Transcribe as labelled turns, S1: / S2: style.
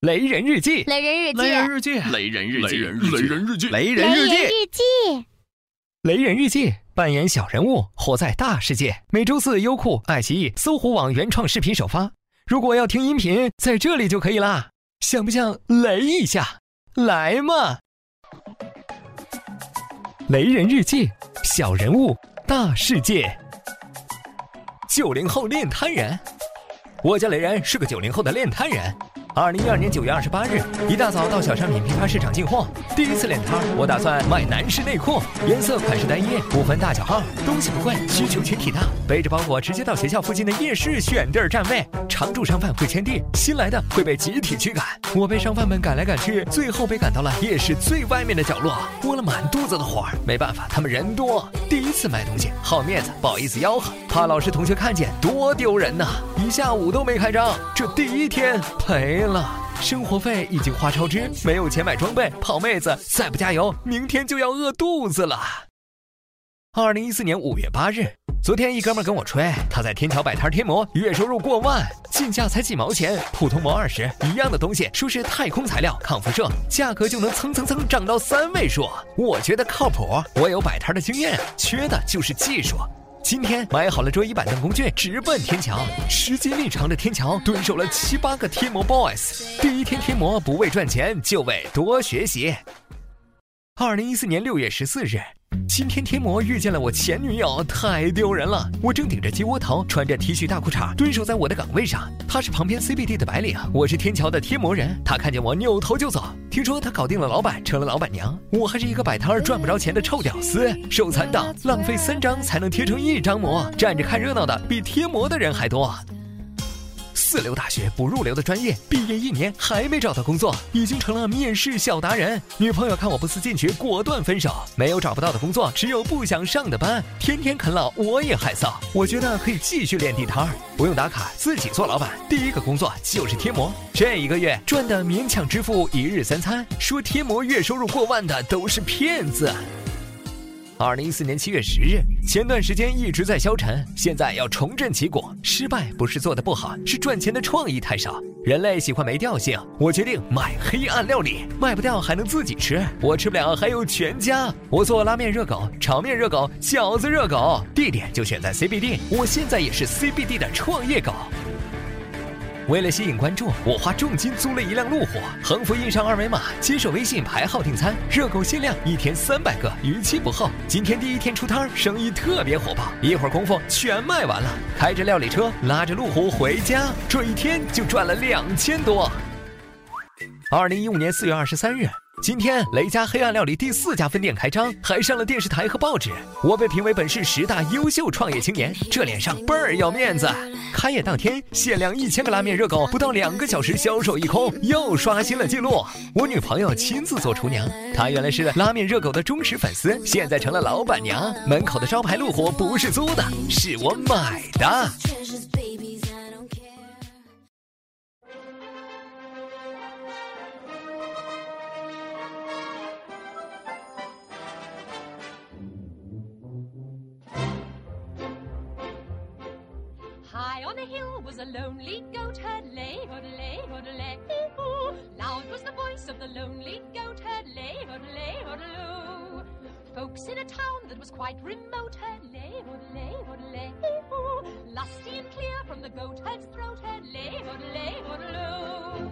S1: 雷人日记，
S2: 雷人日记，
S3: 雷人日记，
S4: 雷人日记，
S3: 雷人日记，
S1: 雷人日记，
S2: 日记，
S1: 雷人日记，扮演小人物，活在大世界。每周四，优酷、爱奇艺、搜狐网原创视频首发。如果要听音频，在这里就可以啦。想不想雷一下？来嘛！雷人日记，小人物，大世界。九零后练摊人，我家雷人，是个九零后的练摊人。二零一二年九月二十八日，一大早到小商品批发市场进货。第一次练摊我打算卖男士内裤，颜色款式单一，不分大小号，东西不贵，需求群体大。背着包裹直接到学校附近的夜市选地儿占位，常驻商贩会签地，新来的会被集体驱赶。我被商贩们赶来赶去，最后被赶到了夜市最外面的角落，窝了满肚子的火。没办法，他们人多，第一次卖东西，好面子，不好意思吆喝，怕老师同学看见，多丢人呐！一下午都没开张，这第一天赔。天了，生活费已经花超支，没有钱买装备，泡妹子再不加油，明天就要饿肚子了。二零一四年五月八日，昨天一哥们跟我吹，他在天桥摆摊贴膜，月收入过万，进价才几毛钱，普通膜二十，一样的东西，说是太空材料，抗辐射，价格就能蹭蹭蹭涨到三位数。我觉得靠谱，我有摆摊的经验，缺的就是技术。今天买好了桌椅板凳工具，直奔天桥。时间一长的天桥蹲守了七八个贴膜 boys。第一天贴膜不为赚钱，就为多学习。二零一四年六月十四日。今天贴膜遇见了我前女友，太丢人了。我正顶着鸡窝头，穿着 T 恤大裤衩，蹲守在我的岗位上。他是旁边 CBD 的白领，我是天桥的贴膜人。他看见我扭头就走。听说他搞定了老板，成了老板娘。我还是一个摆摊儿赚不着钱的臭屌丝，手残党，浪费三张才能贴成一张膜，站着看热闹的比贴膜的人还多。四流大学不入流的专业，毕业一年还没找到工作，已经成了面试小达人。女朋友看我不思进取，果断分手。没有找不到的工作，只有不想上的班。天天啃老，我也害臊。我觉得可以继续练地摊儿，不用打卡，自己做老板。第一个工作就是贴膜，这一个月赚的勉强支付一日三餐。说贴膜月收入过万的都是骗子。二零一四年七月十日，前段时间一直在消沉，现在要重振旗鼓。失败不是做的不好，是赚钱的创意太少。人类喜欢没调性，我决定卖黑暗料理，卖不掉还能自己吃，我吃不了还有全家。我做拉面热狗、炒面热狗、饺子热狗，地点就选在 CBD。我现在也是 CBD 的创业狗。为了吸引关注，我花重金租了一辆路虎，横幅印上二维码，接受微信排号订餐。热狗限量，一天三百个，逾期不候。今天第一天出摊，生意特别火爆，一会儿功夫全卖完了。开着料理车，拉着路虎回家，这一天就赚了两千多。二零一五年四月二十三日。今天雷家黑暗料理第四家分店开张，还上了电视台和报纸。我被评为本市十大优秀创业青年，这脸上倍儿要面子。开业当天，限量一千个拉面热狗，不到两个小时销售一空，又刷新了记录。我女朋友亲自做厨娘，她原来是拉面热狗的忠实粉丝，现在成了老板娘。门口的招牌路虎不是租的，是我买的。
S5: A hill was a lonely goat herd, lay, hoodlay, hoodlay, hoo Loud was the voice of the lonely goat herd, lay, hoodlay, hoodloo. Folks in a town that was quite remote, herd, lay, hoodlay, hoodlay, hoo Lusty and clear from the goat herd's throat, herd, lay, hoodlay, hoodloo.